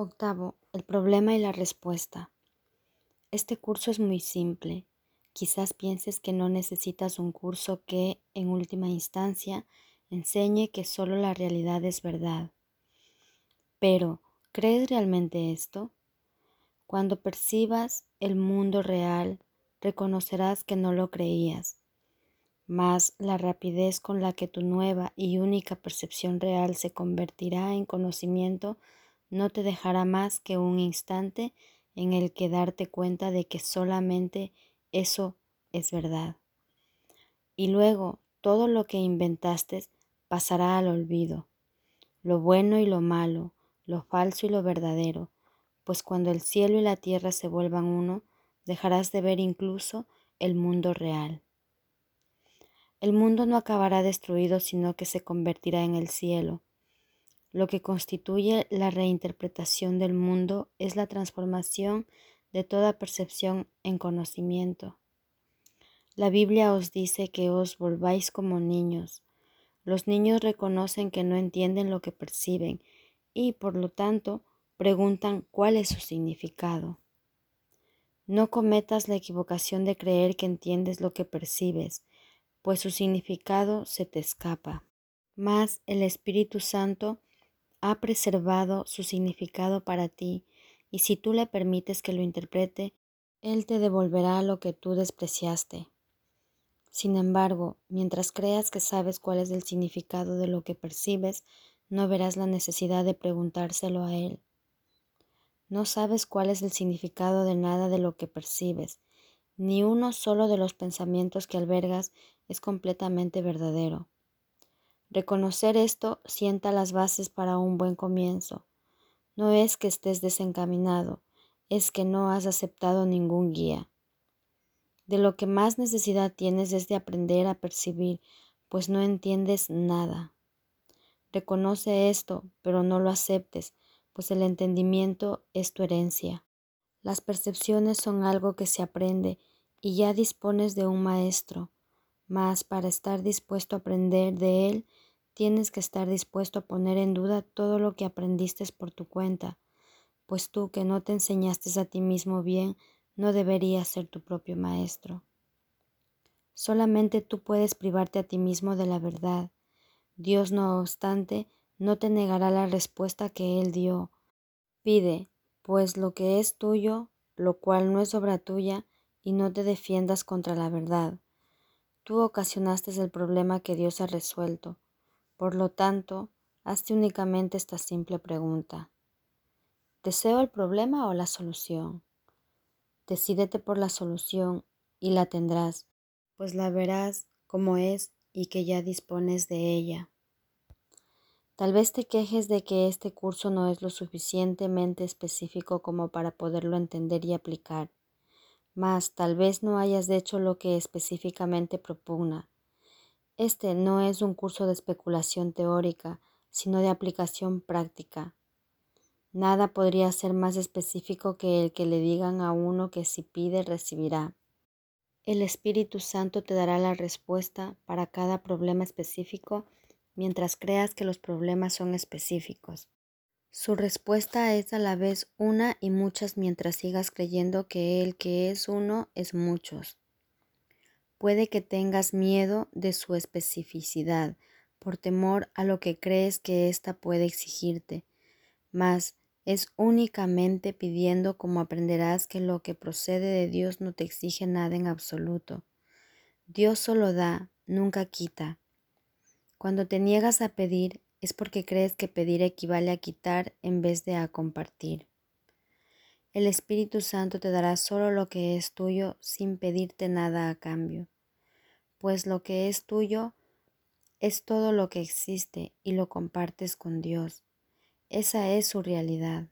Octavo, el problema y la respuesta. Este curso es muy simple. Quizás pienses que no necesitas un curso que, en última instancia, enseñe que solo la realidad es verdad. Pero, ¿crees realmente esto? Cuando percibas el mundo real, reconocerás que no lo creías. Mas la rapidez con la que tu nueva y única percepción real se convertirá en conocimiento no te dejará más que un instante en el que darte cuenta de que solamente eso es verdad. Y luego todo lo que inventaste pasará al olvido, lo bueno y lo malo, lo falso y lo verdadero, pues cuando el cielo y la tierra se vuelvan uno, dejarás de ver incluso el mundo real. El mundo no acabará destruido, sino que se convertirá en el cielo. Lo que constituye la reinterpretación del mundo es la transformación de toda percepción en conocimiento. La Biblia os dice que os volváis como niños. Los niños reconocen que no entienden lo que perciben y, por lo tanto, preguntan cuál es su significado. No cometas la equivocación de creer que entiendes lo que percibes, pues su significado se te escapa. Mas el Espíritu Santo ha preservado su significado para ti, y si tú le permites que lo interprete, Él te devolverá lo que tú despreciaste. Sin embargo, mientras creas que sabes cuál es el significado de lo que percibes, no verás la necesidad de preguntárselo a Él. No sabes cuál es el significado de nada de lo que percibes, ni uno solo de los pensamientos que albergas es completamente verdadero. Reconocer esto sienta las bases para un buen comienzo. No es que estés desencaminado, es que no has aceptado ningún guía. De lo que más necesidad tienes es de aprender a percibir, pues no entiendes nada. Reconoce esto, pero no lo aceptes, pues el entendimiento es tu herencia. Las percepciones son algo que se aprende y ya dispones de un maestro, mas para estar dispuesto a aprender de él, tienes que estar dispuesto a poner en duda todo lo que aprendiste por tu cuenta, pues tú que no te enseñaste a ti mismo bien, no deberías ser tu propio maestro. Solamente tú puedes privarte a ti mismo de la verdad. Dios, no obstante, no te negará la respuesta que Él dio. Pide, pues, lo que es tuyo, lo cual no es obra tuya, y no te defiendas contra la verdad. Tú ocasionaste el problema que Dios ha resuelto. Por lo tanto, hazte únicamente esta simple pregunta. ¿Deseo el problema o la solución? Decídete por la solución y la tendrás, pues la verás como es y que ya dispones de ella. Tal vez te quejes de que este curso no es lo suficientemente específico como para poderlo entender y aplicar, mas tal vez no hayas hecho lo que específicamente propugna. Este no es un curso de especulación teórica, sino de aplicación práctica. Nada podría ser más específico que el que le digan a uno que si pide recibirá. El Espíritu Santo te dará la respuesta para cada problema específico mientras creas que los problemas son específicos. Su respuesta es a la vez una y muchas mientras sigas creyendo que el que es uno es muchos. Puede que tengas miedo de su especificidad por temor a lo que crees que ésta puede exigirte, mas es únicamente pidiendo como aprenderás que lo que procede de Dios no te exige nada en absoluto. Dios solo da, nunca quita. Cuando te niegas a pedir es porque crees que pedir equivale a quitar en vez de a compartir. El Espíritu Santo te dará solo lo que es tuyo sin pedirte nada a cambio, pues lo que es tuyo es todo lo que existe y lo compartes con Dios. Esa es su realidad.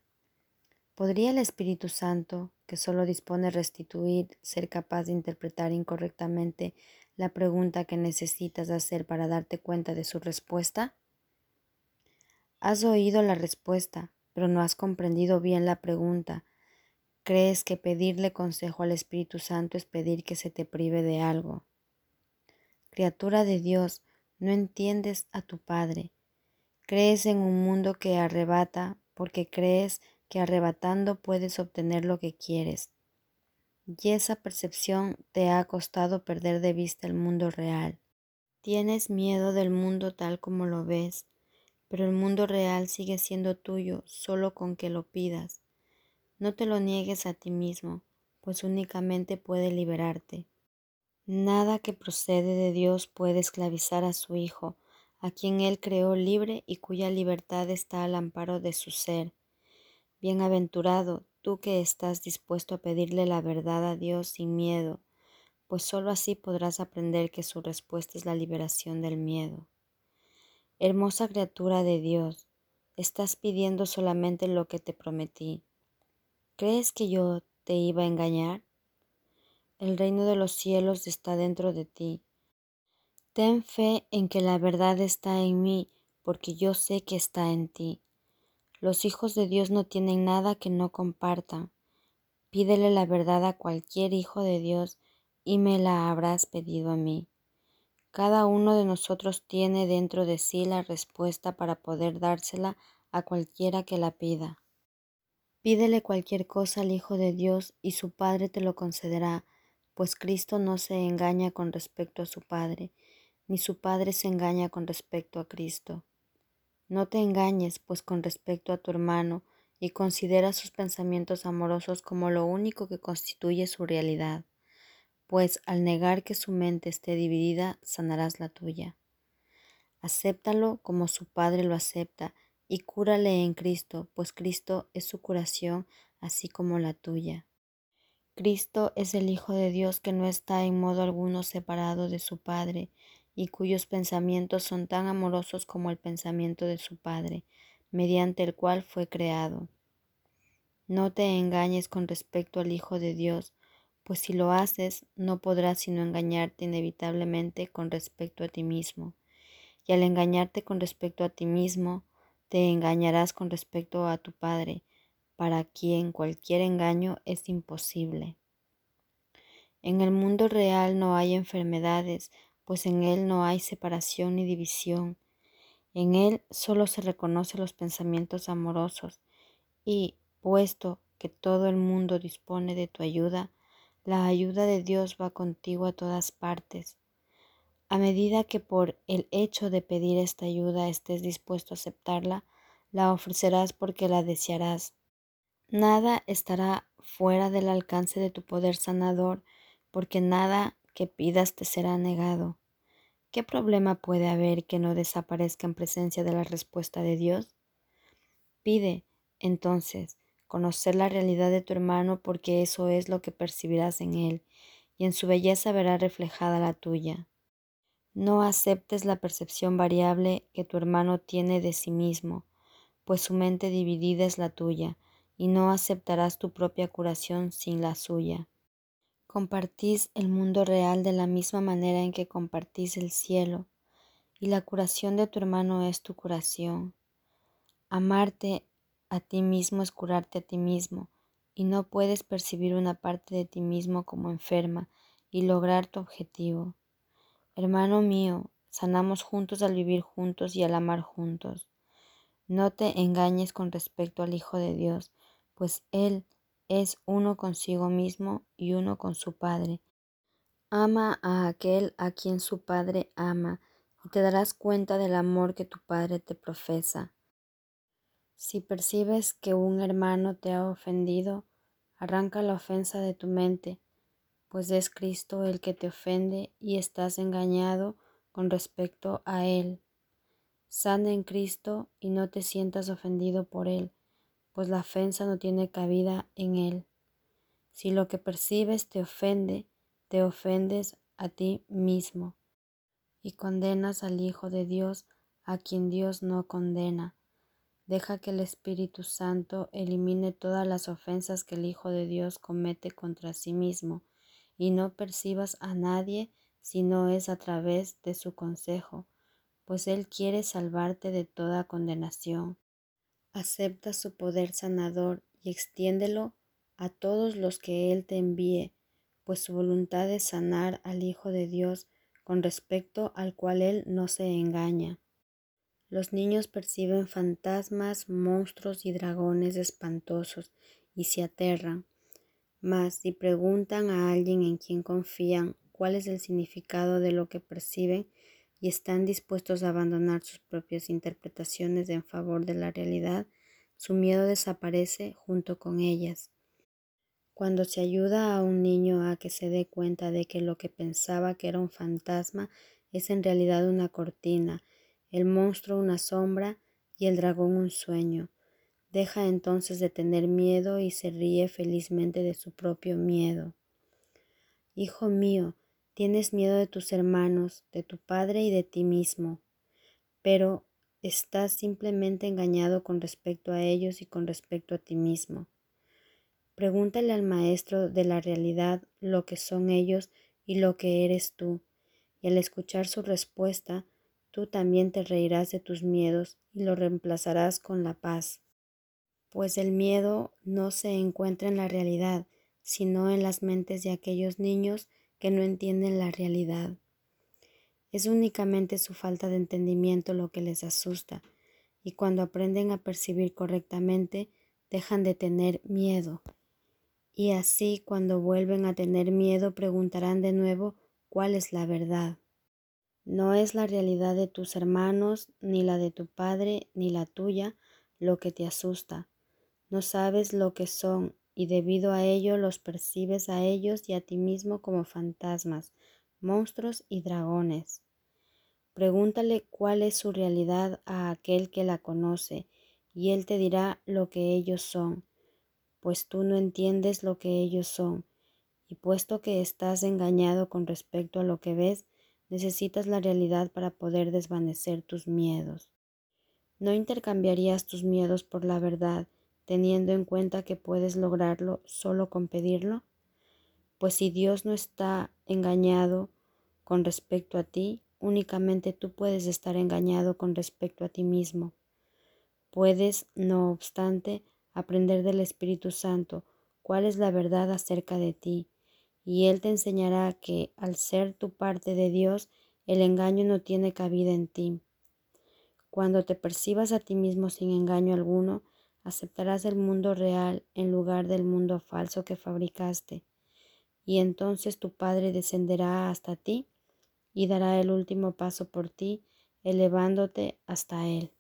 ¿Podría el Espíritu Santo, que solo dispone restituir, ser capaz de interpretar incorrectamente la pregunta que necesitas hacer para darte cuenta de su respuesta? Has oído la respuesta, pero no has comprendido bien la pregunta. ¿Crees que pedirle consejo al Espíritu Santo es pedir que se te prive de algo? Criatura de Dios, no entiendes a tu Padre. Crees en un mundo que arrebata porque crees que arrebatando puedes obtener lo que quieres. Y esa percepción te ha costado perder de vista el mundo real. Tienes miedo del mundo tal como lo ves, pero el mundo real sigue siendo tuyo solo con que lo pidas. No te lo niegues a ti mismo, pues únicamente puede liberarte. Nada que procede de Dios puede esclavizar a su Hijo, a quien Él creó libre y cuya libertad está al amparo de su ser. Bienaventurado tú que estás dispuesto a pedirle la verdad a Dios sin miedo, pues sólo así podrás aprender que su respuesta es la liberación del miedo. Hermosa criatura de Dios, estás pidiendo solamente lo que te prometí. ¿Crees que yo te iba a engañar? El reino de los cielos está dentro de ti. Ten fe en que la verdad está en mí, porque yo sé que está en ti. Los hijos de Dios no tienen nada que no compartan. Pídele la verdad a cualquier hijo de Dios y me la habrás pedido a mí. Cada uno de nosotros tiene dentro de sí la respuesta para poder dársela a cualquiera que la pida. Pídele cualquier cosa al Hijo de Dios y su Padre te lo concederá pues Cristo no se engaña con respecto a su Padre, ni su Padre se engaña con respecto a Cristo. No te engañes, pues con respecto a tu hermano, y considera sus pensamientos amorosos como lo único que constituye su realidad, pues al negar que su mente esté dividida, sanarás la tuya. Acéptalo como su Padre lo acepta, y cúrale en Cristo, pues Cristo es su curación, así como la tuya. Cristo es el Hijo de Dios que no está en modo alguno separado de su Padre y cuyos pensamientos son tan amorosos como el pensamiento de su Padre, mediante el cual fue creado. No te engañes con respecto al Hijo de Dios, pues si lo haces no podrás sino engañarte inevitablemente con respecto a ti mismo. Y al engañarte con respecto a ti mismo, te engañarás con respecto a tu Padre, para quien cualquier engaño es imposible. En el mundo real no hay enfermedades, pues en él no hay separación ni división. En él solo se reconocen los pensamientos amorosos y, puesto que todo el mundo dispone de tu ayuda, la ayuda de Dios va contigo a todas partes. A medida que por el hecho de pedir esta ayuda estés dispuesto a aceptarla, la ofrecerás porque la desearás Nada estará fuera del alcance de tu poder sanador, porque nada que pidas te será negado. ¿Qué problema puede haber que no desaparezca en presencia de la respuesta de Dios? Pide, entonces, conocer la realidad de tu hermano porque eso es lo que percibirás en él, y en su belleza verá reflejada la tuya. No aceptes la percepción variable que tu hermano tiene de sí mismo, pues su mente dividida es la tuya, y no aceptarás tu propia curación sin la suya. Compartís el mundo real de la misma manera en que compartís el cielo, y la curación de tu hermano es tu curación. Amarte a ti mismo es curarte a ti mismo, y no puedes percibir una parte de ti mismo como enferma y lograr tu objetivo. Hermano mío, sanamos juntos al vivir juntos y al amar juntos. No te engañes con respecto al Hijo de Dios, pues Él es uno consigo mismo y uno con su Padre. Ama a aquel a quien su Padre ama, y te darás cuenta del amor que tu Padre te profesa. Si percibes que un hermano te ha ofendido, arranca la ofensa de tu mente, pues es Cristo el que te ofende y estás engañado con respecto a Él. Sana en Cristo y no te sientas ofendido por Él, pues la ofensa no tiene cabida en él. Si lo que percibes te ofende, te ofendes a ti mismo y condenas al Hijo de Dios a quien Dios no condena. Deja que el Espíritu Santo elimine todas las ofensas que el Hijo de Dios comete contra sí mismo y no percibas a nadie si no es a través de su consejo, pues Él quiere salvarte de toda condenación acepta su poder sanador y extiéndelo a todos los que Él te envíe, pues su voluntad es sanar al Hijo de Dios con respecto al cual Él no se engaña. Los niños perciben fantasmas, monstruos y dragones espantosos y se aterran. Mas si preguntan a alguien en quien confían cuál es el significado de lo que perciben y están dispuestos a abandonar sus propias interpretaciones en favor de la realidad, su miedo desaparece junto con ellas. Cuando se ayuda a un niño a que se dé cuenta de que lo que pensaba que era un fantasma es en realidad una cortina, el monstruo una sombra y el dragón un sueño. Deja entonces de tener miedo y se ríe felizmente de su propio miedo. Hijo mío, tienes miedo de tus hermanos, de tu padre y de ti mismo, pero estás simplemente engañado con respecto a ellos y con respecto a ti mismo. Pregúntale al maestro de la realidad lo que son ellos y lo que eres tú, y al escuchar su respuesta, tú también te reirás de tus miedos y lo reemplazarás con la paz. Pues el miedo no se encuentra en la realidad, sino en las mentes de aquellos niños que no entienden la realidad. Es únicamente su falta de entendimiento lo que les asusta, y cuando aprenden a percibir correctamente, dejan de tener miedo. Y así cuando vuelven a tener miedo preguntarán de nuevo cuál es la verdad. No es la realidad de tus hermanos, ni la de tu padre, ni la tuya, lo que te asusta. No sabes lo que son y debido a ello los percibes a ellos y a ti mismo como fantasmas, monstruos y dragones. Pregúntale cuál es su realidad a aquel que la conoce, y él te dirá lo que ellos son, pues tú no entiendes lo que ellos son, y puesto que estás engañado con respecto a lo que ves, Necesitas la realidad para poder desvanecer tus miedos. ¿No intercambiarías tus miedos por la verdad, teniendo en cuenta que puedes lograrlo solo con pedirlo? Pues si Dios no está engañado con respecto a ti, únicamente tú puedes estar engañado con respecto a ti mismo. Puedes, no obstante, aprender del Espíritu Santo cuál es la verdad acerca de ti y Él te enseñará que al ser tu parte de Dios, el engaño no tiene cabida en ti. Cuando te percibas a ti mismo sin engaño alguno, aceptarás el mundo real en lugar del mundo falso que fabricaste, y entonces tu Padre descenderá hasta ti y dará el último paso por ti, elevándote hasta Él.